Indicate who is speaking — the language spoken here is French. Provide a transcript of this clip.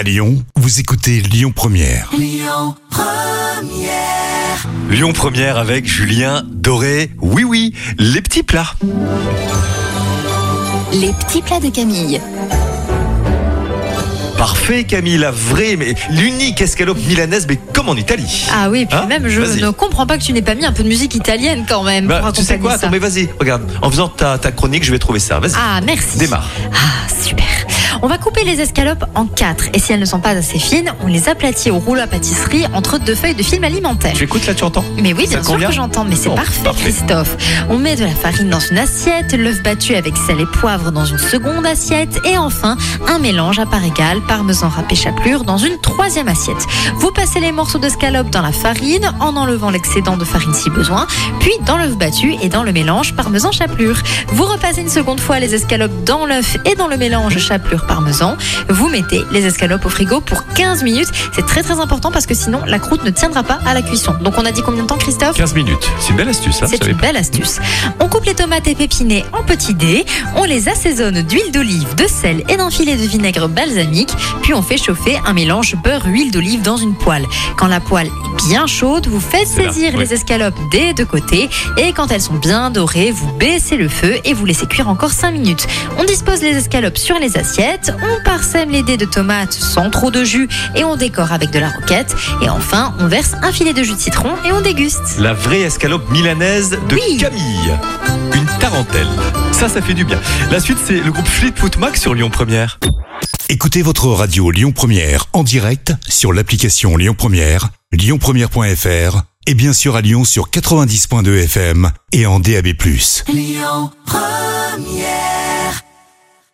Speaker 1: À Lyon, vous écoutez Lyon Première.
Speaker 2: Lyon Première avec Julien Doré. Oui, oui, les petits plats.
Speaker 3: Les petits plats de Camille.
Speaker 2: Parfait, Camille, la vraie, mais l'unique escalope milanaise, mais comme en Italie.
Speaker 4: Ah oui, puis
Speaker 2: Hein
Speaker 4: même, je ne comprends pas que tu n'aies pas mis un peu de musique italienne quand même
Speaker 2: Bah,
Speaker 4: pour
Speaker 2: tu sais quoi?
Speaker 4: ça.
Speaker 2: Attends, mais vas-y, regarde. En faisant ta, ta chronique, je vais trouver ça. Vas-y.
Speaker 4: Ah, merci.
Speaker 2: Démarre.
Speaker 4: Ah, super. On va couper les escalopes en quatre et si elles ne sont pas assez fines, on les aplatit au rouleau à pâtisserie entre deux feuilles de film alimentaire.
Speaker 2: Tu écoutes là, tu entends?
Speaker 4: Mais oui, bien sûr que j'entends, mais c'est parfait. Christophe. On met de la farine dans une assiette, l'œuf battu avec sel et poivre dans une seconde assiette, et enfin un mélange à part égale, parmesan râpé chapelure dans une troisième assiette. Vous passez les morceaux d'escalope dans la farine en enlevant l'excédent de farine si besoin, puis dans l'œuf battu et dans le mélange parmesan chapelure. Vous repassez une seconde fois les escalopes dans l'œuf et dans le mélange chapelure parmesan. Vous mettez les escalopes au frigo pour 15 minutes. C'est très très important parce que sinon la croûte ne tiendra pas à la cuisson. Donc on a dit combien de temps Christophe
Speaker 2: 15 minutes. C'est une belle astuce, hein,
Speaker 4: c'est une
Speaker 2: pas.
Speaker 4: belle astuce. On coupe les tomates épépinées en petits dés, on les assaisonne d'huile d'olive, de sel et d'un filet de vinaigre balsamique, puis on fait chauffer un mélange beurre-huile d'olive dans une poêle. Quand la poêle est bien chaude, vous faites
Speaker 2: là,
Speaker 4: saisir
Speaker 2: oui.
Speaker 4: les escalopes des deux côtés et quand elles sont bien dorées, vous baissez le feu et vous laissez cuire encore 5 minutes. On dispose les escalopes sur les assiettes, on parsème les dés de tomates sans trop de jus et on décore avec de la roquette et enfin on verse un filet de jus de citron et on déguste.
Speaker 2: La vraie escalope milanaise de
Speaker 4: Oui.
Speaker 2: Camille. Une tarentelle. Ça, ça fait du bien. La suite, c'est le groupe Fleetwood Mac sur Lyon Première.
Speaker 1: Écoutez votre radio Lyon Première en direct sur l'application Lyon Première, lyonpremière.fr et bien sûr à Lyon sur 90.2 FM et en DAB+.
Speaker 5: Lyon Première